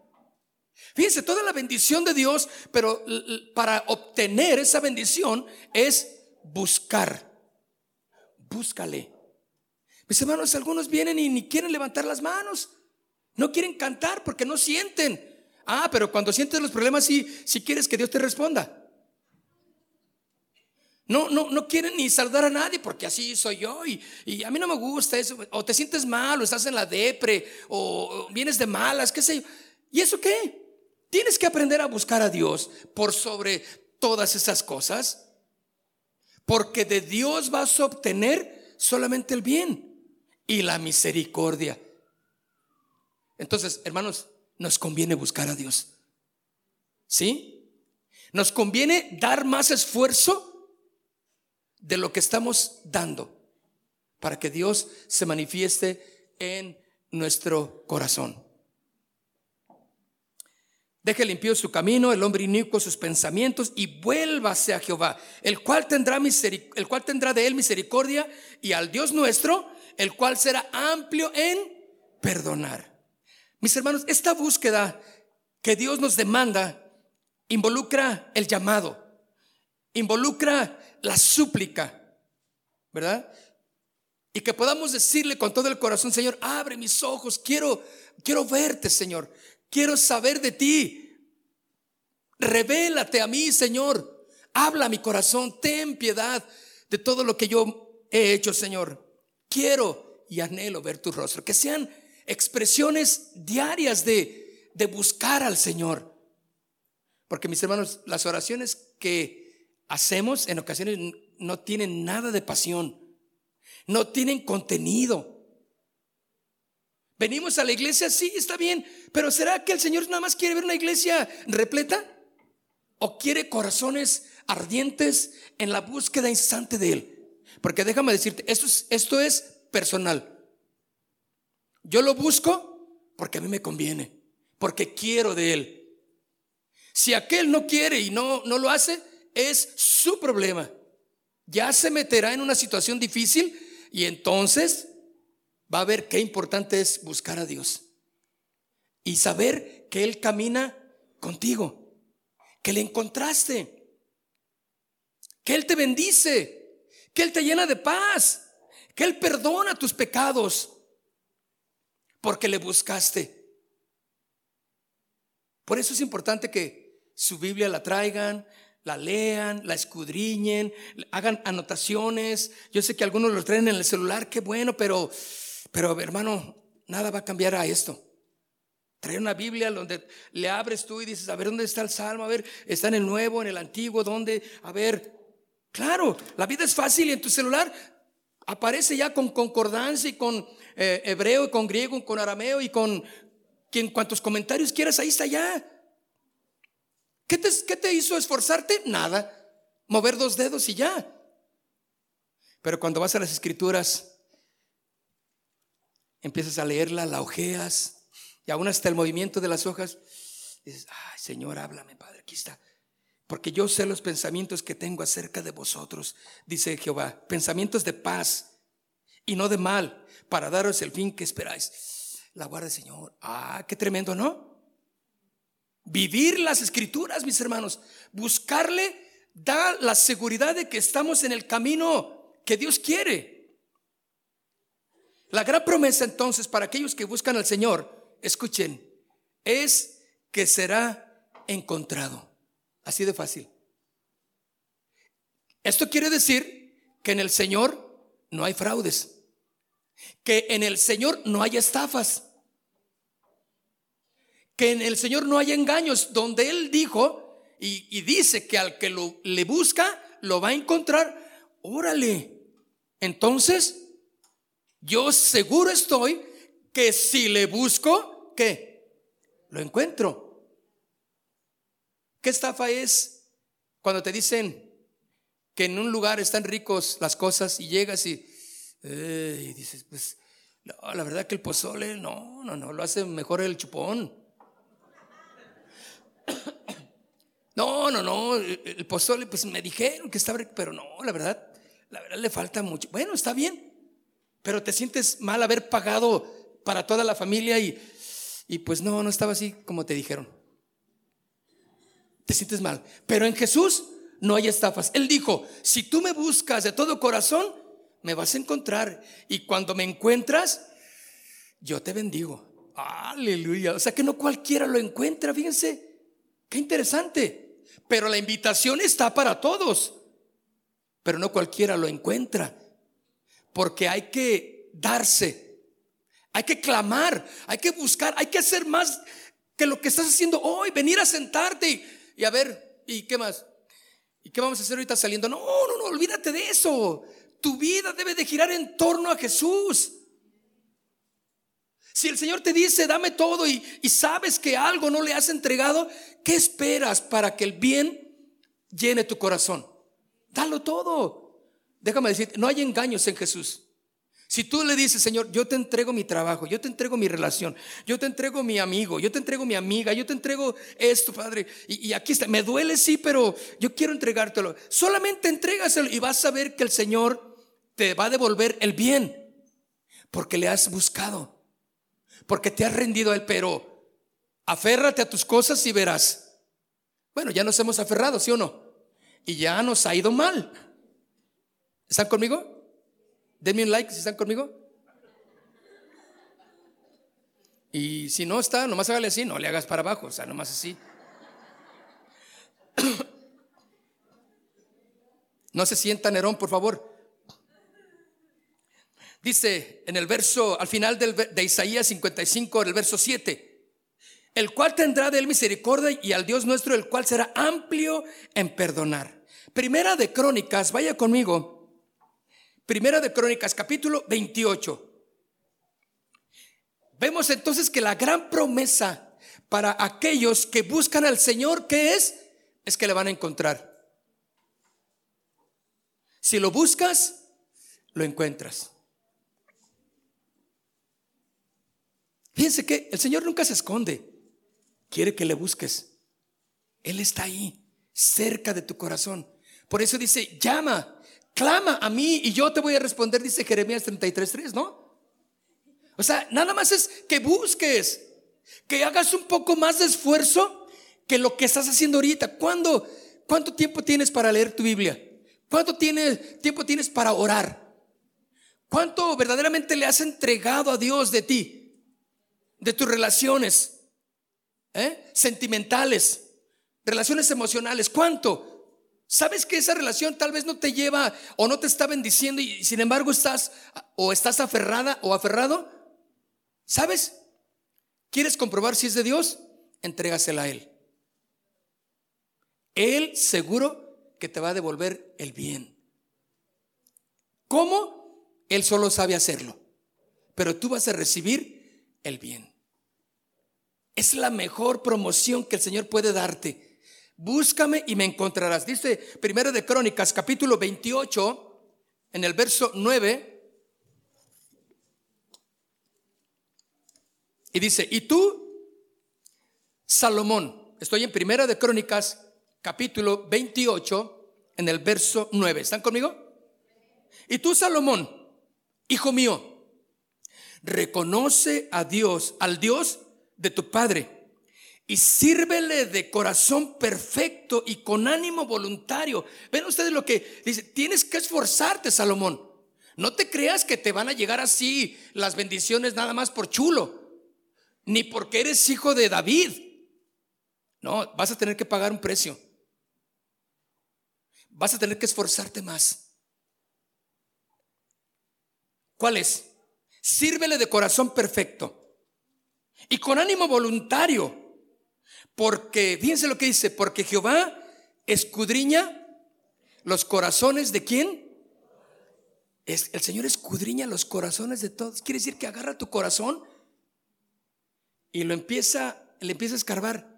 Fíjense, toda la bendición de Dios, pero para obtener esa bendición es buscar búscale. Mis hermanos, algunos vienen y ni quieren levantar las manos. No quieren cantar porque no sienten. Ah, pero cuando sientes los problemas, sí, si quieres que Dios te responda. No, no, no quieren ni saludar a nadie porque así soy yo y, a mí no me gusta eso. O te sientes mal, o estás en la depre, o, o vienes de malas, qué sé yo. ¿Y eso qué? Tienes que aprender a buscar a Dios por sobre todas esas cosas. Porque de Dios vas a obtener solamente el bien y la misericordia. Entonces, hermanos, nos conviene buscar a Dios. ¿Sí? Nos conviene dar más esfuerzo de lo que estamos dando para que Dios se manifieste en nuestro corazón. Deje limpio su camino, el hombre inicuo sus pensamientos y vuélvase a Jehová, el cual tendrá el cual tendrá de él misericordia y al Dios nuestro, el cual será amplio en perdonar. Mis hermanos, esta búsqueda que Dios nos demanda involucra el llamado, involucra la súplica, ¿verdad? Y que podamos decirle con todo el corazón, Señor, abre mis ojos, quiero quiero verte, Señor. Quiero saber de ti. Revélate a mí, Señor. Habla a mi corazón. Ten piedad de todo lo que yo he hecho, Señor. Quiero y anhelo ver tu rostro. Que sean expresiones diarias de, de buscar al Señor. Porque mis hermanos, las oraciones que hacemos en ocasiones no tienen nada de pasión. No tienen contenido. Venimos a la iglesia, sí, está bien, pero ¿será que el Señor nada más quiere ver una iglesia repleta? ¿O quiere corazones ardientes en la búsqueda instante de Él? Porque déjame decirte, esto es, personal. Yo lo busco porque a mí me conviene, porque quiero de Él. Si aquel no quiere y no, no lo hace, es su problema. Ya se meterá en una situación difícil y entonces va a ver qué importante es buscar a Dios y saber que Él camina contigo, que le encontraste, que Él te bendice, que Él te llena de paz, que Él perdona tus pecados, porque le buscaste. Por eso es importante que su Biblia la traigan, la lean, la escudriñen, hagan anotaciones. Yo sé que algunos lo traen en el celular, qué bueno, pero pero hermano, nada va a cambiar a esto. Trae una Biblia donde le abres tú y dices, a ver, ¿dónde está el Salmo? A ver, está en el Nuevo, en el Antiguo, ¿dónde? A ver, claro, la vida es fácil y en tu celular aparece ya con concordancia y con eh, hebreo y con griego y con arameo y con quien cuantos comentarios quieras, ahí está ya. ¿Qué te, ¿Qué te hizo esforzarte? Nada. Mover dos dedos y ya. Pero cuando vas a las escrituras, empiezas a leerla, la ojeas, y aún hasta el movimiento de las hojas, dices, ay Señor, háblame, Padre, aquí está. Porque yo sé los pensamientos que tengo acerca de vosotros, dice Jehová, pensamientos de paz y no de mal, para daros el fin que esperáis. La guarda, Señor. Ah, qué tremendo, ¿no? Vivir las escrituras, mis hermanos, buscarle da la seguridad de que estamos en el camino que Dios quiere. La gran promesa entonces para aquellos que buscan al Señor, escuchen, es que será encontrado. Así de fácil. Esto quiere decir que en el Señor no hay fraudes, que en el Señor no hay estafas, que en el Señor no hay engaños, donde Él dijo y, dice que al que lo, le busca, lo va a encontrar. Órale. Entonces, yo seguro estoy que si le busco, ¿qué? Lo encuentro. ¿Qué estafa es cuando te dicen, que en un lugar están ricos las cosas y llegas y, dices, pues, la verdad que el pozole, no, no, no, lo hace mejor el chupón. No, no, no, el pozole, pues me dijeron que estaba, pero no, la verdad, la verdad le falta mucho. Bueno, está bien, pero te sientes mal haber pagado para toda la familia y, y pues no, no estaba así como te dijeron. Te sientes mal. Pero en Jesús no hay estafas. Él dijo, si tú me buscas de todo corazón, me vas a encontrar. Y cuando me encuentras, yo te bendigo. Aleluya. O sea que no cualquiera lo encuentra, fíjense. Qué interesante. Pero la invitación está para todos. Pero no cualquiera lo encuentra. Porque hay que darse. Hay que clamar. Hay que buscar. Hay que hacer más que lo que estás haciendo hoy. Venir a sentarte y, a ver, ¿y qué más? ¿Y qué vamos a hacer ahorita saliendo? No, no, no, olvídate de eso. Tu vida debe de girar en torno a Jesús. Si el Señor te dice, dame todo y, sabes que algo no le has entregado, ¿qué esperas para que el bien llene tu corazón? Dalo todo. Déjame decir, no hay engaños en Jesús. Si tú le dices, Señor, yo te entrego mi trabajo, yo te entrego mi relación, yo te entrego mi amigo, yo te entrego mi amiga, yo te entrego esto, Padre, y, aquí está, me duele sí, pero yo quiero entregártelo. Solamente entrégaselo y vas a ver que el Señor te va a devolver el bien, porque le has buscado porque te has rendido a Él, pero aférrate a tus cosas y verás. Bueno, ya nos hemos aferrado, ¿sí o no? Y ya nos ha ido mal. ¿Están conmigo? Denme un like si están conmigo. Y si no está, nomás hágale así, no le hagas para abajo, o sea, nomás así. No se sienta Nerón, por favor. Dice en el verso, al final de Isaías 55, en el verso 7, el cual tendrá de él misericordia y al Dios nuestro, el cual será amplio en perdonar. Primera de Crónicas, vaya conmigo. Primera de Crónicas, capítulo 28. Vemos entonces que la gran promesa para aquellos que buscan al Señor, ¿qué es? Es que le van a encontrar. Si lo buscas, lo encuentras. Fíjense que el Señor nunca se esconde. Quiere que le busques. Él está ahí, cerca de tu corazón. Por eso dice, llama, clama a mí y yo te voy a responder, dice Jeremías 33.3, ¿no? O sea, nada más es que busques, que hagas un poco más de esfuerzo que lo que estás haciendo ahorita. ¿Cuándo, ¿Cuánto tiempo tienes para leer tu Biblia? ¿Cuánto tiempo tienes para orar? ¿Cuánto verdaderamente le has entregado a Dios de ti? de tus relaciones ¿eh? sentimentales, relaciones emocionales. ¿Cuánto? ¿Sabes que esa relación tal vez no te lleva o no te está bendiciendo y sin embargo estás o estás aferrada o aferrado? ¿Sabes? ¿Quieres comprobar si es de Dios? Entrégasela a Él. Él seguro que te va a devolver el bien. ¿Cómo? Él solo sabe hacerlo. Pero tú vas a recibir el bien. Es la mejor promoción que el Señor puede darte. Búscame y me encontrarás. Dice Primero de Crónicas, capítulo 28, en el verso 9. Y dice, y tú, Salomón, estoy en Primera de Crónicas, capítulo 28, en el verso 9. ¿Están conmigo? Y tú, Salomón, hijo mío, reconoce a Dios, al Dios de tu Padre y sírvele de corazón perfecto y con ánimo voluntario. Ven ustedes lo que dice, tienes que esforzarte, Salomón. No te creas que te van a llegar así las bendiciones nada más por chulo, ni porque eres hijo de David. No, vas a tener que pagar un precio. Vas a tener que esforzarte más. ¿Cuál es? Sírvele de corazón perfecto y con ánimo voluntario. Porque, fíjense lo que dice, porque Jehová escudriña los corazones de quién? Es, el Señor escudriña los corazones de todos. Quiere decir que agarra tu corazón y lo empieza, le empieza a escarbar.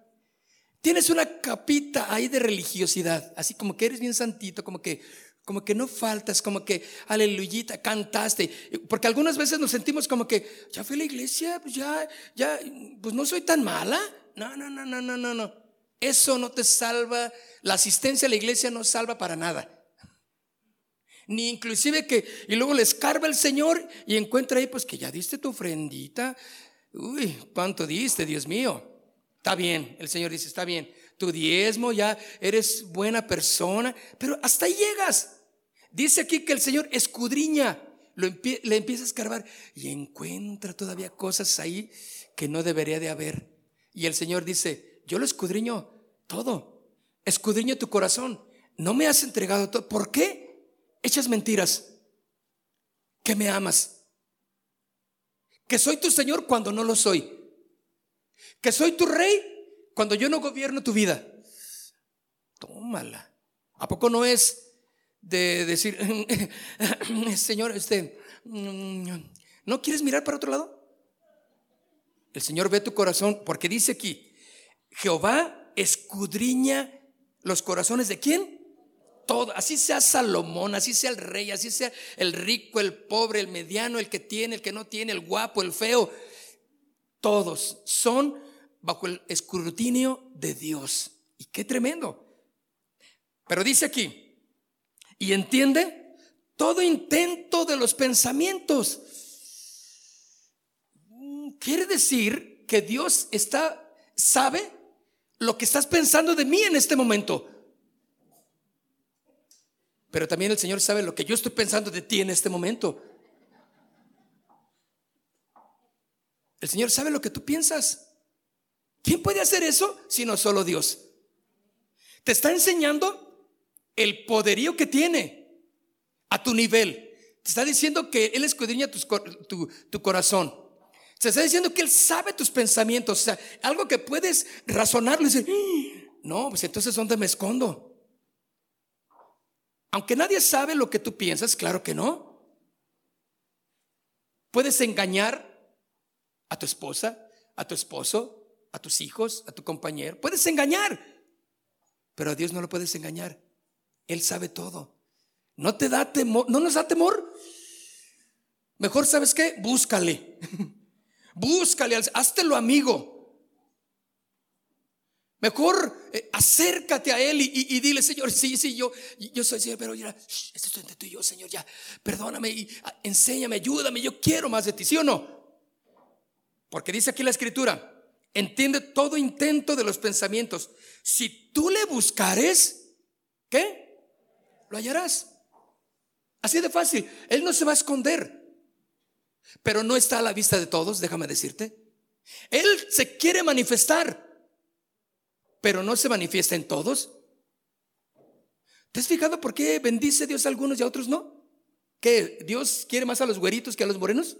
tienes una capita ahí de religiosidad, así como que eres bien santito, como que como que no faltas, como que aleluyita, cantaste, porque algunas veces nos sentimos como que ya fui a la iglesia, pues ya ya pues no soy tan mala. No, no, no, no, no, no, no. Eso no te salva, la asistencia a la iglesia no salva para nada. Ni inclusive que, y luego le escarba el Señor y encuentra ahí, pues que ya diste tu ofrendita. Uy, ¿cuánto diste, Dios mío? Está bien, el Señor dice, está bien, tu diezmo, ya eres buena persona, pero hasta ahí llegas. Dice aquí que el Señor escudriña, lo le empieza a escarbar y encuentra todavía cosas ahí que no debería de haber. Y el Señor dice, yo lo escudriño todo, escudriño tu corazón, no me has entregado todo. ¿Por qué? echas mentiras, que me amas, que soy tu Señor cuando no lo soy, que soy tu rey cuando yo no gobierno tu vida. Tómala. ¿A poco no es de decir, Señor, este, ¿no quieres mirar para otro lado? El Señor ve tu corazón porque dice aquí, Jehová escudriña los corazones de quién? todo, así sea Salomón, así sea el rey, así sea el rico, el pobre, el mediano, el que tiene, el que no tiene, el guapo, el feo, todos son bajo el escrutinio de Dios. Y qué tremendo. Pero dice aquí, y entiende todo intento de los pensamientos. Quiere decir que Dios está, sabe lo que estás pensando de mí en este momento. Pero también el Señor sabe lo que yo estoy pensando de ti en este momento. El Señor sabe lo que tú piensas. ¿Quién puede hacer eso sino solo Dios? Te está enseñando el poderío que tiene a tu nivel. Te está diciendo que Él escudriña tu, tu corazón. Te está diciendo que Él sabe tus pensamientos. O sea, algo que puedes razonarlo y decir, ¡Ah! no, pues entonces ¿dónde me escondo? Aunque nadie sabe lo que tú piensas, claro que no. Puedes engañar a tu esposa, a tu esposo, a tus hijos, a tu compañero. Puedes engañar, pero a Dios no lo puedes engañar. Él sabe todo. No te da temor, no nos da temor. Mejor, ¿sabes qué? Búscale. Búscale, lo amigo. Mejor eh, acércate a Él y, dile, Señor, sí, sí, yo, yo soy Señor, pero ya, esto es entre tú y yo, Señor, ya, perdóname y ah, enséñame, ayúdame, yo quiero más de ti, ¿sí o no? Porque dice aquí la escritura, entiende todo intento de los pensamientos. Si tú le buscares, ¿qué? Lo hallarás. Así de fácil. Él no se va a esconder, pero no está a la vista de todos, déjame decirte. Él se quiere manifestar pero no se manifiesta en todos. ¿Te has fijado por qué bendice Dios a algunos y a otros no? ¿Que Dios quiere más a los güeritos que a los morenos?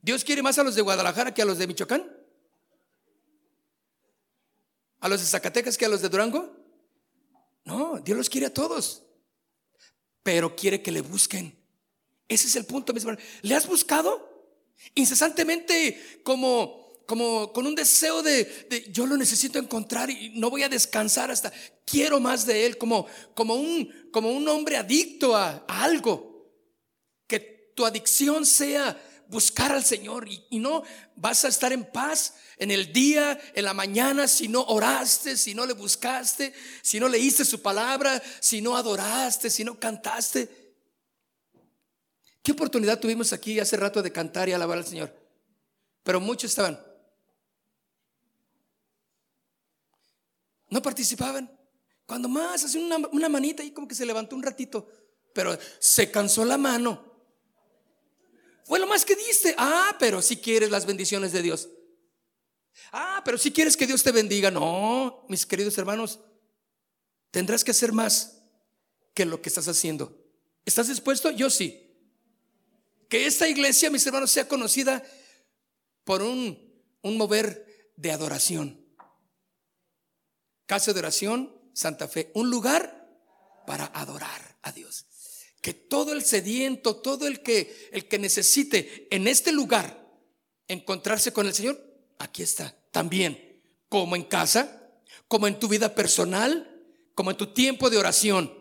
¿Dios quiere más a los de Guadalajara que a los de Michoacán? ¿A los de Zacatecas que a los de Durango? No, Dios los quiere a todos, pero quiere que le busquen. Ese es el punto, mis hermanos. ¿Le has buscado? Incesantemente como como con un deseo de, yo lo necesito encontrar y no voy a descansar hasta quiero más de él, como, como, un, como un hombre adicto a, algo. Que tu adicción sea buscar al Señor y, y, no vas a estar en paz en el día, en la mañana, si no oraste, si no le buscaste, si no leíste su palabra, si no adoraste, si no cantaste. ¿Qué oportunidad tuvimos aquí hace rato de cantar y alabar al Señor? Pero muchos estaban. No participaban. Cuando más, hace una, una manita y como que se levantó un ratito, pero se cansó la mano. Fue lo más que diste. Ah, pero si quieres las bendiciones de Dios. Ah, pero si quieres que Dios te bendiga. No, mis queridos hermanos, tendrás que hacer más que lo que estás haciendo. ¿Estás dispuesto? Yo sí. Que esta iglesia, mis hermanos, sea conocida por un, un mover de adoración. Casa de oración, Santa Fe, un lugar para adorar a Dios. Que todo el sediento, todo el que el que necesite en este lugar encontrarse con el Señor, aquí está también. como en casa, como en tu vida personal, como en tu tiempo de oración.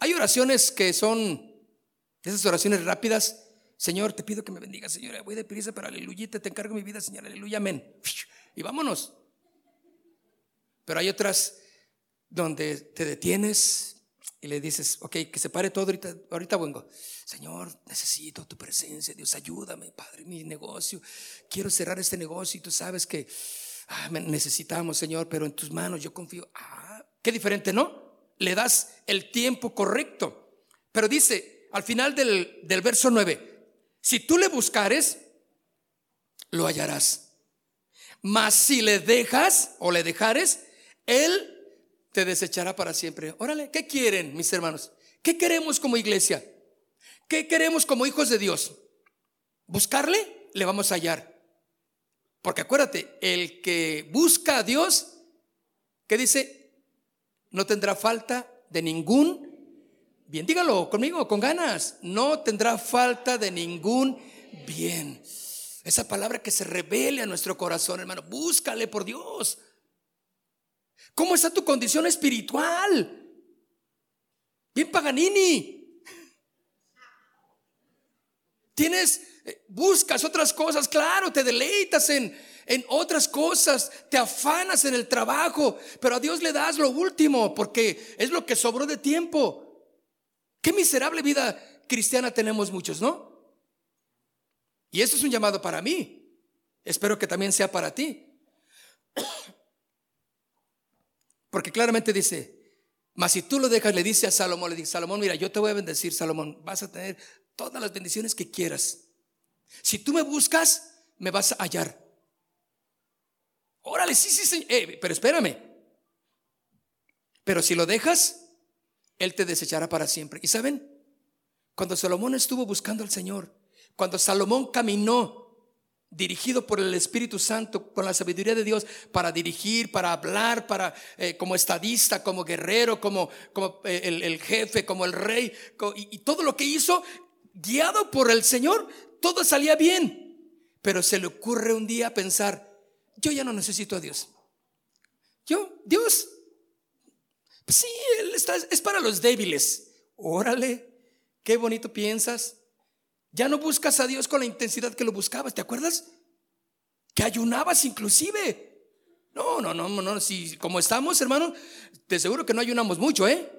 Hay oraciones que son esas oraciones rápidas. Señor, te pido que me bendiga, Señor. Voy de prisa, pero aleluya, te encargo mi vida, Señor. Aleluya, amén. Y vámonos. Pero hay otras donde te detienes y le dices, ok, que se pare todo, ahorita, ahorita vengo. Señor, necesito tu presencia, Dios, ayúdame, Padre, mi negocio. Quiero cerrar este negocio y tú sabes que ah, necesitamos, Señor, pero en tus manos yo confío. Ah, qué diferente, ¿no? Le das el tiempo correcto. Pero dice, al final del, del verso 9, si tú le buscares, lo hallarás. Mas si le dejas o le dejares, Él te desechará para siempre. Órale, ¿qué quieren, mis hermanos? ¿Qué queremos como iglesia? ¿Qué queremos como hijos de Dios? Buscarle, le vamos a hallar. Porque acuérdate, el que busca a Dios, ¿qué dice? No tendrá falta de ningún bien. Dígalo conmigo, con ganas. No tendrá falta de ningún bien. Esa palabra que se revele a nuestro corazón, hermano. Búscale por Dios. ¿Cómo está tu condición espiritual? Bien Paganini. Tienes, eh, buscas otras cosas, claro, te deleitas en, en otras cosas, te afanas en el trabajo, pero a Dios le das lo último porque es lo que sobró de tiempo. Qué miserable vida cristiana tenemos muchos, ¿no? Y esto es un llamado para mí. Espero que también sea para ti. Porque claramente dice, mas si tú lo dejas, le dice a Salomón, le dice, Salomón, mira, yo te voy a bendecir, Salomón, vas a tener todas las bendiciones que quieras. Si tú me buscas, me vas a hallar. Órale, sí, sí, sí, eh, pero espérame. Pero si lo dejas, Él te desechará para siempre. ¿Y saben? Cuando Salomón estuvo buscando al Señor, cuando Salomón caminó dirigido por el Espíritu Santo, con la sabiduría de Dios, para dirigir, para hablar, para eh, como estadista, como guerrero, como, como eh, el, jefe, como el rey, y, y todo lo que hizo, guiado por el Señor, todo salía bien. Pero se le ocurre un día pensar, yo ya no necesito a Dios. Yo, Dios, pues sí, Él está, es para los débiles. Órale, qué bonito piensas. Ya no buscas a Dios con la intensidad que lo buscabas, ¿te acuerdas? Que ayunabas inclusive. No, no, no, no, si como estamos, hermano, te seguro que no ayunamos mucho, ¿eh?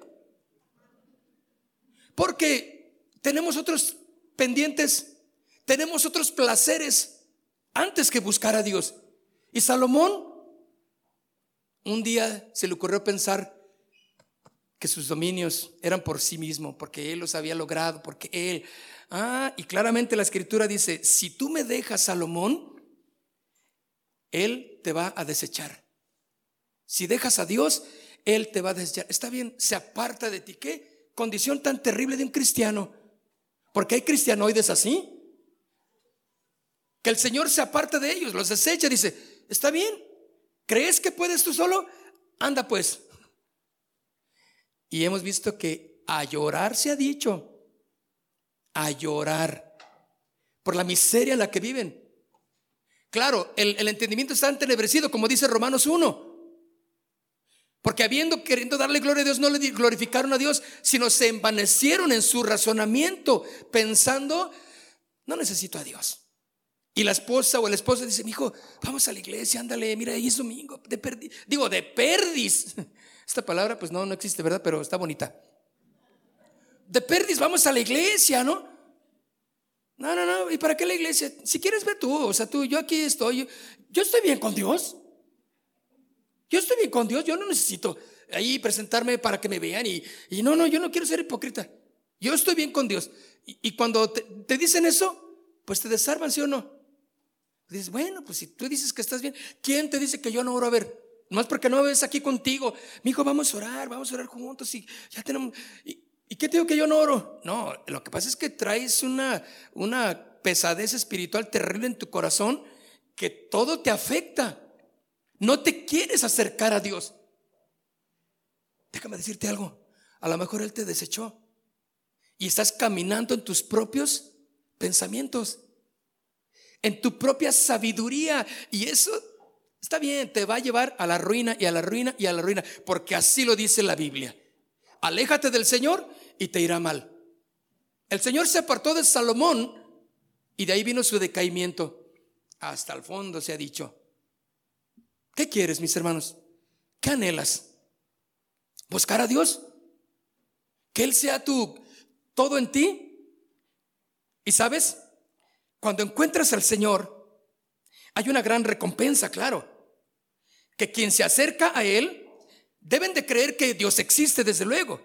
Porque tenemos otros pendientes, tenemos otros placeres antes que buscar a Dios. Y Salomón un día se le ocurrió pensar que sus dominios eran por sí mismo, porque él los había logrado, porque él Ah, y claramente la escritura dice, si tú me dejas, Salomón, Él te va a desechar. Si dejas a Dios, Él te va a desechar. Está bien, se aparta de ti. ¿Qué condición tan terrible de un cristiano? Porque hay cristianoides así. Que el Señor se aparta de ellos, los desecha, dice, está bien, ¿crees que puedes tú solo? Anda pues. Y hemos visto que a llorar se ha dicho, a llorar por la miseria en la que viven. Claro, el, entendimiento está entenebrecido, como dice Romanos 1. Porque habiendo queriendo darle gloria a Dios, no le glorificaron a Dios, sino se envanecieron en su razonamiento, pensando, no necesito a Dios. Y la esposa o el esposo dice, mi hijo, vamos a la iglesia, ándale, mira, ahí es domingo, de perdiz. Digo, de perdis. Esta palabra, pues no, no existe, ¿verdad? Pero está bonita de perdis vamos a la iglesia, ¿no? No, no, no. ¿Y para qué la iglesia? Si quieres ver tú, o sea, tú, yo aquí estoy. Yo, estoy bien con Dios. Yo estoy bien con Dios. Yo no necesito ahí presentarme para que me vean. Y, y no, no, yo no quiero ser hipócrita. Yo estoy bien con Dios. Y, cuando te, dicen eso, pues te desarman, ¿sí o no? Dices, bueno, pues si tú dices que estás bien, ¿quién te dice que yo no oro a ver? Más porque no ves aquí contigo. Mi hijo, vamos a orar, vamos a orar juntos y ya tenemos. ¿Y qué te digo que yo no oro? No, lo que pasa es que traes una, una pesadez espiritual terrible en tu corazón que todo te afecta. No te quieres acercar a Dios. Déjame decirte algo. A lo mejor Él te desechó y estás caminando en tus propios pensamientos. en tu propia sabiduría. Y eso está bien, te va a llevar a la ruina y a la ruina y a la ruina, porque así lo dice la Biblia. Aléjate del Señor y te irá mal. El Señor se apartó de Salomón y de ahí vino su decaimiento. Hasta el fondo se ha dicho. ¿Qué quieres, mis hermanos? ¿Qué anhelas? ¿Buscar a Dios? ¿Que Él sea tu todo en ti? ¿Y sabes? Cuando encuentras al Señor, hay una gran recompensa, claro. Que quien se acerca a Él deben de creer que Dios existe, desde luego,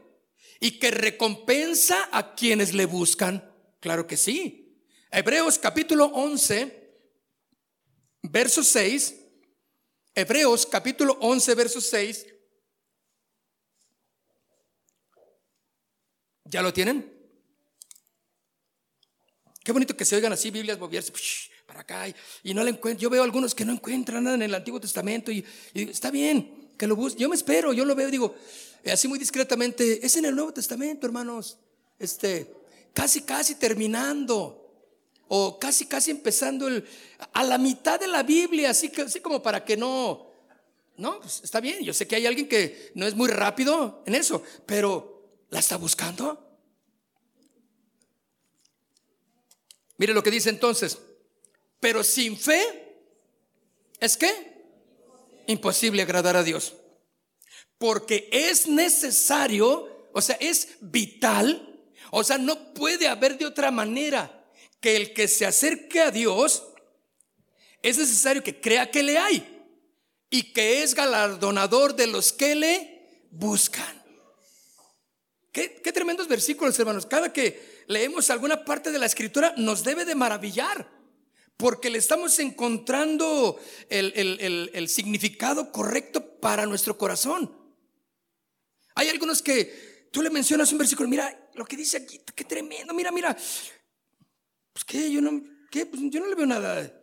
y que recompensa a quienes le buscan. Claro que sí. Hebreos capítulo 11, verso 6. Hebreos capítulo 11, verso 6. ¿Ya lo tienen? Qué bonito que se oigan así Biblias moverse acá y, no le encuentro. Yo veo algunos que no encuentran nada en el Antiguo Testamento y, está bien que lo busquen. Yo me espero, yo lo veo digo, eh, así muy discretamente, es en el Nuevo Testamento, hermanos. Este, casi, casi terminando. O casi, casi empezando el, a la mitad de la Biblia, así, que, así como para que no, no, pues está bien. Yo sé que hay alguien que no es muy rápido en eso, pero ¿la está buscando? Mire lo que dice entonces. Pero sin fe, ¿es qué? Imposible agradar a Dios. Porque es necesario, o sea, es vital, o sea, no puede haber de otra manera que el que se acerque a Dios, es necesario que crea que le hay y que es galardonador de los que le buscan. Qué, tremendos versículos, hermanos. Cada que leemos alguna parte de la escritura, nos debe de maravillar, porque le estamos encontrando el, significado correcto para nuestro corazón. Hay algunos que tú le mencionas un versículo, mira lo que dice aquí, qué tremendo, mira, mira. Pues qué, yo no, ¿qué? Pues yo no le veo nada.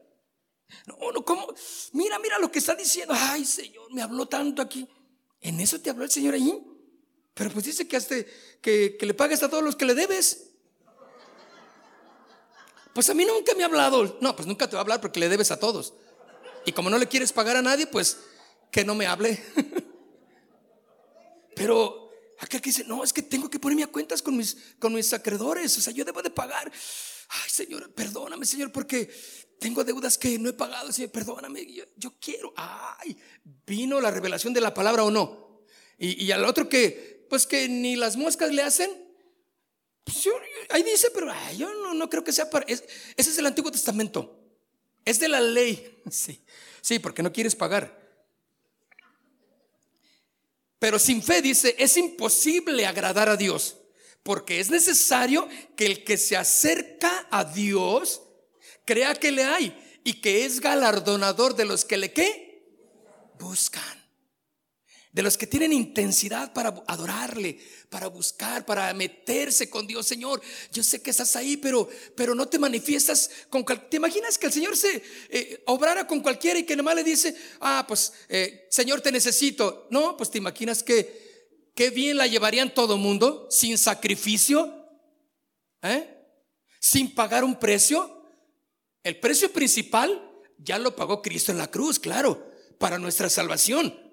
No, no, ¿cómo? Mira, mira lo que está diciendo. Ay, Señor, me habló tanto aquí. ¿En eso te habló el Señor ahí? Pero pues dice que, hasta, que, que le pagues a todos los que le debes. Pues a mí nunca me ha hablado. No, pues nunca te va a hablar porque le debes a todos. Y como no le quieres pagar a nadie, pues que no me hable. Pero acá que dice, no, es que tengo que ponerme a cuentas con mis, con mis acreedores. O sea, yo debo de pagar. Ay, Señor, perdóname, Señor, porque tengo deudas que no he pagado. Señor, perdóname, yo, quiero. Ay, vino la revelación de la palabra o no. Y, y al otro que, pues que ni las moscas le hacen, pues ahí dice, pero yo no, creo que sea para... ese es el Antiguo Testamento. Es de la ley. Sí, sí, porque no quieres pagar. Pero sin fe dice, es imposible agradar a Dios, porque es necesario que el que se acerca a Dios crea que le hay y que es galardonador de los que le buscan de los que tienen intensidad para adorarle, para buscar, para meterse con Dios, Señor. Yo sé que estás ahí, pero, pero no te manifiestas con ¿Te imaginas que el Señor se eh, obrara con cualquiera y que nomás le dice, ah, pues, eh, Señor, te necesito? No, pues te imaginas que qué bien la llevarían todo mundo sin sacrificio, ¿eh? sin pagar un precio. El precio principal ya lo pagó Cristo en la cruz, claro, para nuestra salvación.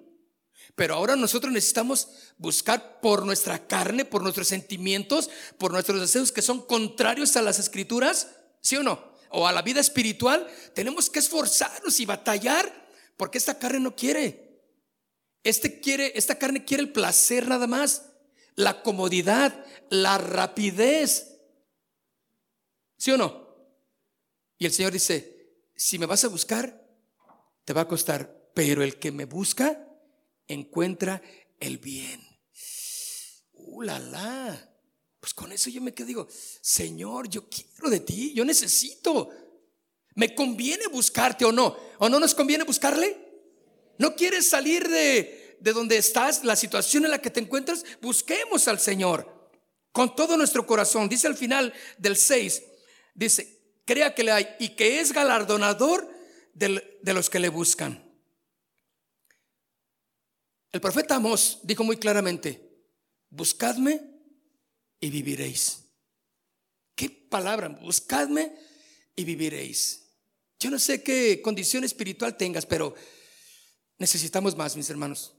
Pero ahora nosotros necesitamos buscar por nuestra carne, por nuestros sentimientos, por nuestros deseos que son contrarios a las escrituras, ¿sí o no? O a la vida espiritual. Tenemos que esforzarnos y batallar porque esta carne no quiere. Este quiere, esta carne quiere el placer nada más, la comodidad, la rapidez. ¿Sí o no? Y el Señor dice, si me vas a buscar, te va a costar, pero el que me busca, encuentra el bien. Uh, la. Pues con eso yo me quedo, digo, Señor, yo quiero de ti, yo necesito. ¿Me conviene buscarte o no? ¿O no nos conviene buscarle? ¿No quieres salir de, de donde estás, la situación en la que te encuentras? Busquemos al Señor con todo nuestro corazón. Dice al final del 6, dice, crea que le hay y que es galardonador de los que le buscan. El profeta Amos dijo muy claramente, buscadme y viviréis. ¿Qué palabra? Buscadme y viviréis. Yo no sé qué condición espiritual tengas, pero necesitamos más, mis hermanos.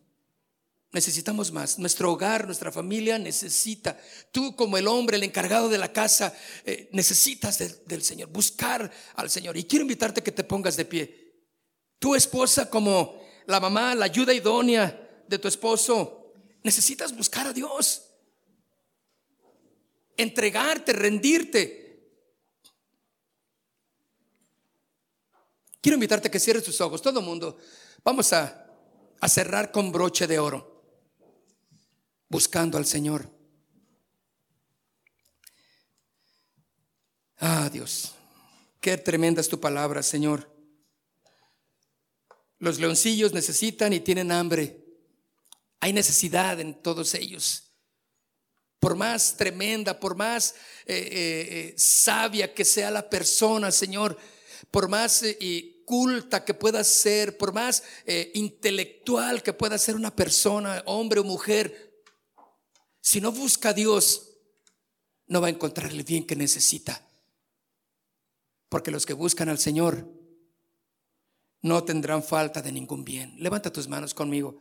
Necesitamos más. Nuestro hogar, nuestra familia necesita. Tú como el hombre, el encargado de la casa, eh, necesitas del Señor, buscar al Señor. Y quiero invitarte a que te pongas de pie. Tu esposa como la mamá, la ayuda idónea de tu esposo, necesitas buscar a Dios. Entregarte, rendirte. Quiero invitarte a que cierres tus ojos, todo mundo. Vamos a, a cerrar con broche de oro buscando al Señor. Ah, Dios, qué tremenda es tu palabra, Señor. Los leoncillos necesitan y tienen hambre. Hay necesidad en todos ellos. Por más tremenda, por más eh, eh, eh, sabia que sea la persona, Señor, por más culta que pueda ser, por más intelectual que pueda ser una persona, hombre o mujer, si no busca a Dios, no va a encontrar el bien que necesita. Porque los que buscan al Señor no tendrán falta de ningún bien. Levanta tus manos conmigo.